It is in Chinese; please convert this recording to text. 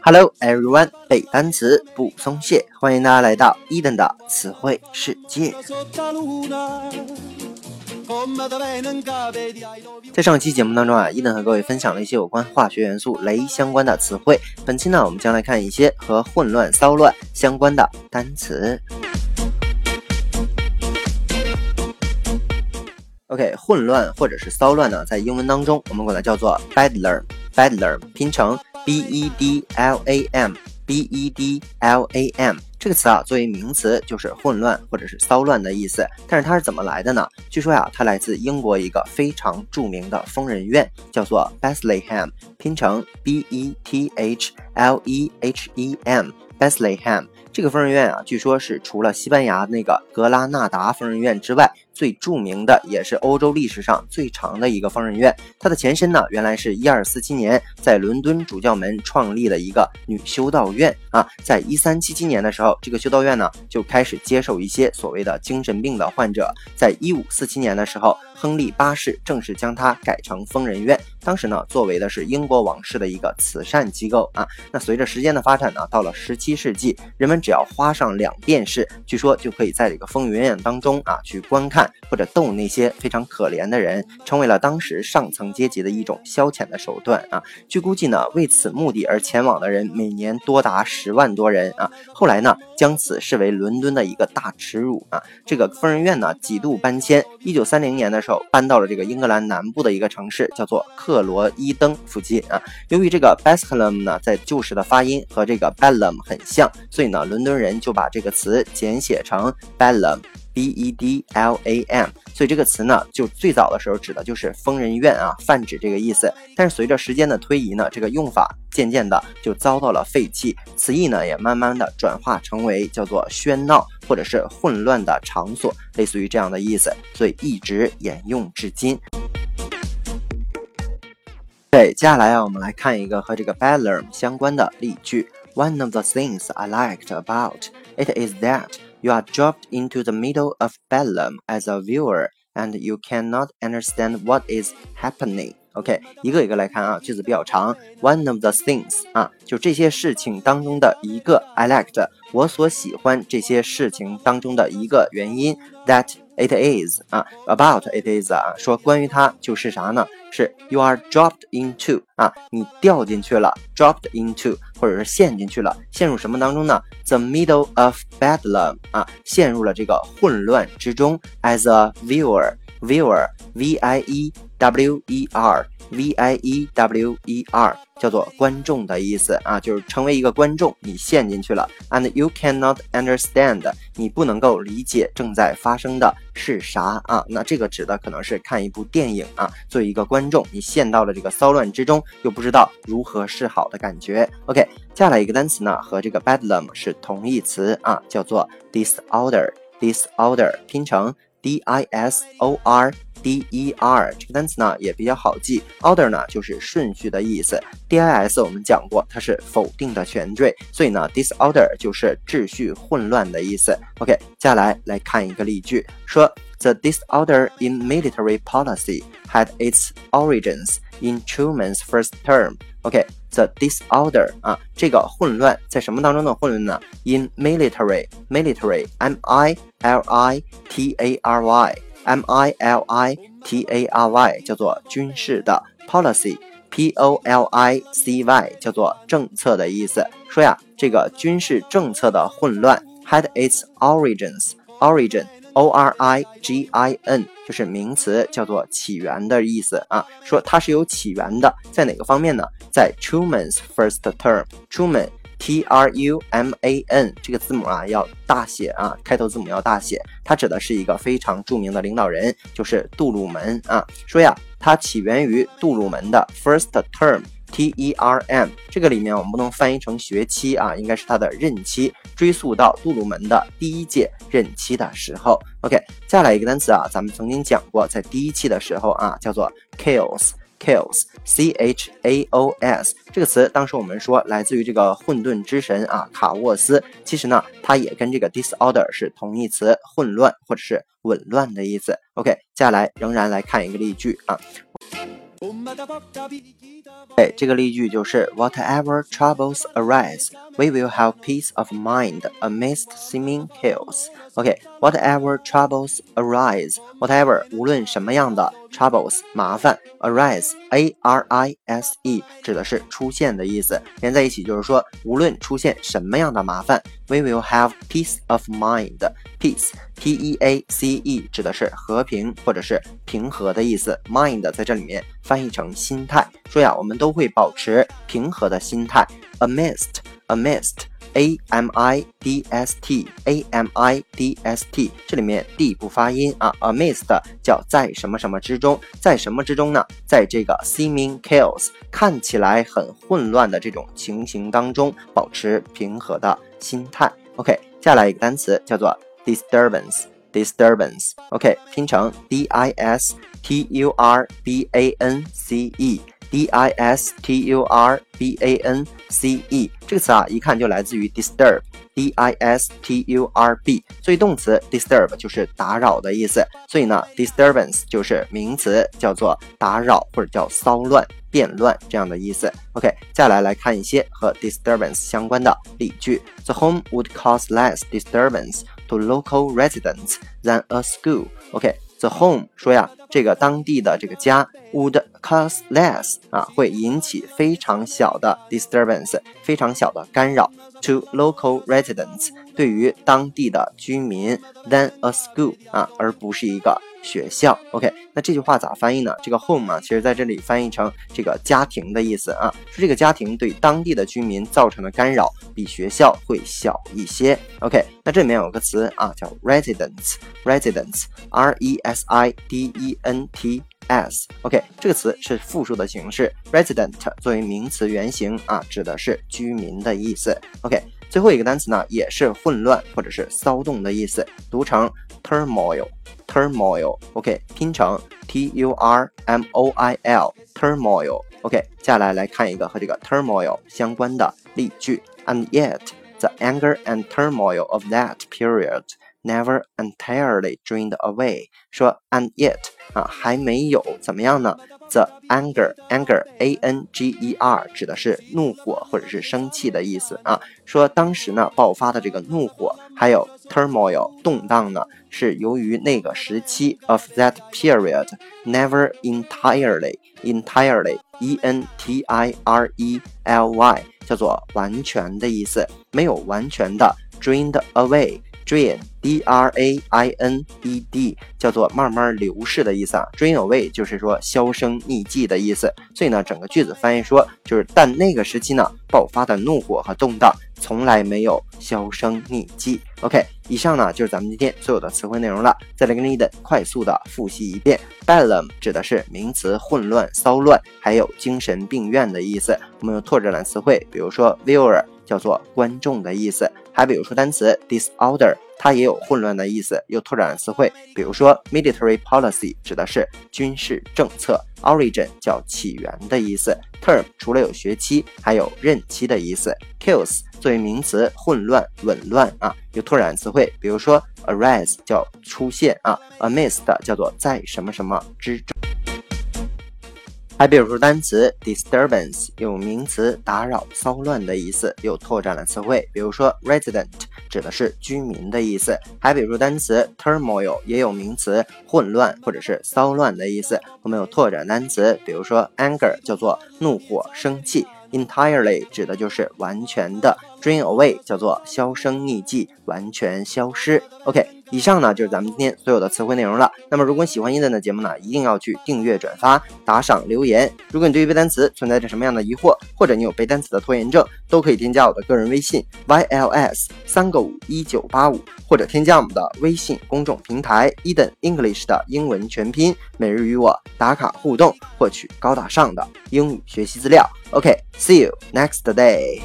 Hello everyone，背单词不松懈，欢迎大家来到伊登的词汇世界。在上期节目当中啊，伊登和各位分享了一些有关化学元素镭相关的词汇。本期呢，我们将来看一些和混乱、骚乱相关的单词。OK，混乱或者是骚乱呢，在英文当中我们管它叫做 bedlam，bedlam 拼成 b e d l a m，b e d l a m 这个词啊，作为名词就是混乱或者是骚乱的意思。但是它是怎么来的呢？据说呀，它来自英国一个非常著名的疯人院，叫做 Bethlehem，拼成 b e t h l e h e m，Bethlehem。这个疯人院啊，据说是除了西班牙那个格拉纳达疯人院之外，最著名的也是欧洲历史上最长的一个疯人院。它的前身呢，原来是一二四七年在伦敦主教门创立的一个女修道院啊。在一三七七年的时候，这个修道院呢就开始接受一些所谓的精神病的患者。在一五四七年的时候，亨利八世正式将它改成疯人院。当时呢，作为的是英国王室的一个慈善机构啊。那随着时间的发展呢，到了十七世纪，人们只要花上两便士，据说就可以在这个疯人院当中啊去观看或者逗那些非常可怜的人，成为了当时上层阶级的一种消遣的手段啊。据估计呢，为此目的而前往的人每年多达十万多人啊。后来呢，将此视为伦敦的一个大耻辱啊。这个疯人院呢几度搬迁，一九三零年的时候搬到了这个英格兰南部的一个城市，叫做克克罗伊登附近啊。由于这个 Bethlehem 呢在旧时的发音和这个 Bedlam 很像，所以呢，伦敦人。就把这个词简写成 Bedlam，B E D L A M，所以这个词呢，就最早的时候指的就是疯人院啊，泛指这个意思。但是随着时间的推移呢，这个用法渐渐的就遭到了废弃，词义呢也慢慢的转化成为叫做喧闹或者是混乱的场所，类似于这样的意思，所以一直沿用至今。对，接下来啊，我们来看一个和这个 Bedlam 相关的例句。One of the things I liked about it is that you are dropped into the middle of bedlam as a viewer and you cannot understand what is happening. OK，一个一个来看啊，句子比较长。One of the things 啊，就这些事情当中的一个，I liked 我所喜欢这些事情当中的一个原因，that It is 啊，about it is 啊，说关于它就是啥呢？是 you are dropped into 啊，你掉进去了，dropped into 或者是陷进去了，陷入什么当中呢？The middle of bedlam 啊，陷入了这个混乱之中。As a viewer，viewer，v i e w e r。v i e w e r 叫做观众的意思啊，就是成为一个观众，你陷进去了。And you cannot understand，你不能够理解正在发生的是啥啊？那这个指的可能是看一部电影啊，作为一个观众，你陷到了这个骚乱之中，又不知道如何是好的感觉。OK，接下来一个单词呢，和这个 bedlam 是同义词啊，叫做 disorder，disorder 拼成 d i s o r。D E R 这个单词呢也比较好记，order 呢就是顺序的意思，D I S 我们讲过它是否定的前缀，所以呢 disorder 就是秩序混乱的意思。OK，接下来来看一个例句，说 The disorder in military policy had its origins in Truman's first term。OK，the disorder 啊，这个混乱在什么当中的混乱呢？In military，military，M I L I T A R Y。M I L I T A R Y 叫做军事的 policy，P O L I C Y 叫做政策的意思。说呀，这个军事政策的混乱 had its origins，origin O R I G I N 就是名词，叫做起源的意思啊。说它是有起源的，在哪个方面呢？在 Truman's first term，Truman。T R U M A N 这个字母啊要大写啊，开头字母要大写。它指的是一个非常著名的领导人，就是杜鲁门啊。说呀，它起源于杜鲁门的 first term T E R M，这个里面我们不能翻译成学期啊，应该是他的任期，追溯到杜鲁门的第一届任期的时候。OK，接下来一个单词啊，咱们曾经讲过，在第一期的时候啊，叫做 chaos。chaos，c h a o s 这个词，当时我们说来自于这个混沌之神啊卡沃斯。其实呢，它也跟这个 disorder 是同义词，混乱或者是紊乱的意思。OK，接下来仍然来看一个例句啊。哎，这个例句就是 Whatever troubles arise, we will have peace of mind amidst seeming chaos. OK，whatever troubles arise，whatever 无论什么样的 troubles 麻烦 arise，a r i s e 指的是出现的意思，连在一起就是说无论出现什么样的麻烦，we will have peace of mind。peace p e a c e 指的是和平或者是平和的意思，mind 在这里面翻译成心态，说呀我们都会保持平和的心态。amidst amidst a m i d s t a m i d s t 这里面 d 不发音啊，amidst 叫在什么什么之中，在什么之中呢？在这个 seeming chaos 看起来很混乱的这种情形当中，保持平和的心态。OK，接下来一个单词叫做 disturbance，disturbance，OK，拼成 d i s t u r b a n c e。 d i s t u r b a n c e 这个词啊，一看就来自于 disturb，d i s t u r b，所以动词 disturb 就是打扰的意思，所以呢，disturbance 就是名词，叫做打扰或者叫骚乱、变乱这样的意思。OK，接下来来看一些和 disturbance 相关的例句：The home would cause less disturbance to local residents than a school。OK。The home 说呀，这个当地的这个家 Would cause less 啊，会引起非常小的 disturbance，非常小的干扰 to local residents，对于当地的居民 than a school 啊，而不是一个。学校，OK，那这句话咋翻译呢？这个 home 啊，其实在这里翻译成这个家庭的意思啊，说这个家庭对当地的居民造成的干扰比学校会小一些。OK，那这里面有个词啊，叫 residents，residents，R E S I D E N T S，OK，这个词是复数的形式，resident 作为名词原形啊，指的是居民的意思。OK，最后一个单词呢，也是混乱或者是骚动的意思，读成 turmoil。turmoil，OK，拼成 T U R M O I L，turmoil，OK，接下来来看一个和这个 turmoil 相关的例句，And yet the anger and turmoil of that period never entirely drained away。说 and yet 啊，还没有怎么样呢？The anger, anger, a n g e r 指的是怒火或者是生气的意思啊。说当时呢爆发的这个怒火，还有 turmoil 动荡呢，是由于那个时期 of that period never entirely, entirely, e n t i r e l y 叫做完全的意思，没有完全的 drained away。 Drain d r a i n e d 叫做慢慢流逝的意思啊，drain away 就是说销声匿迹的意思。所以呢，整个句子翻译说就是，但那个时期呢，爆发的怒火和动荡从来没有销声匿迹。OK，以上呢就是咱们今天所有的词汇内容了。再来跟你的快速的复习一遍，bedlam 指的是名词混乱、骚乱，还有精神病院的意思。我们有拓展的词汇，比如说 viewer 叫做观众的意思。还比如说单词 disorder，它也有混乱的意思，有拓展词汇，比如说 military policy 指的是军事政策，origin 叫起源的意思，term 除了有学期，还有任期的意思，chaos 作为名词，混乱、紊乱啊，有拓展词汇，比如说 arise 叫出现啊，amidst 叫做在什么什么之中。还比如说单词 disturbance 有名词打扰、骚乱的意思，又拓展了词汇，比如说 resident 指的是居民的意思。还比如说单词 turmoil 也有名词混乱或者是骚乱的意思。我们有拓展单词，比如说 anger 叫做怒火、生气，entirely 指的就是完全的，drain away 叫做销声匿迹、完全消失。OK。以上呢就是咱们今天所有的词汇内容了。那么如果喜欢伊顿的节目呢，一定要去订阅、转发、打赏、留言。如果你对于背单词存在着什么样的疑惑，或者你有背单词的拖延症，都可以添加我的个人微信 yls 三个五一九八五，或者添加我们的微信公众平台伊顿 English 的英文全拼，每日与我打卡互动，获取高大上的英语学习资料。OK，see you next day。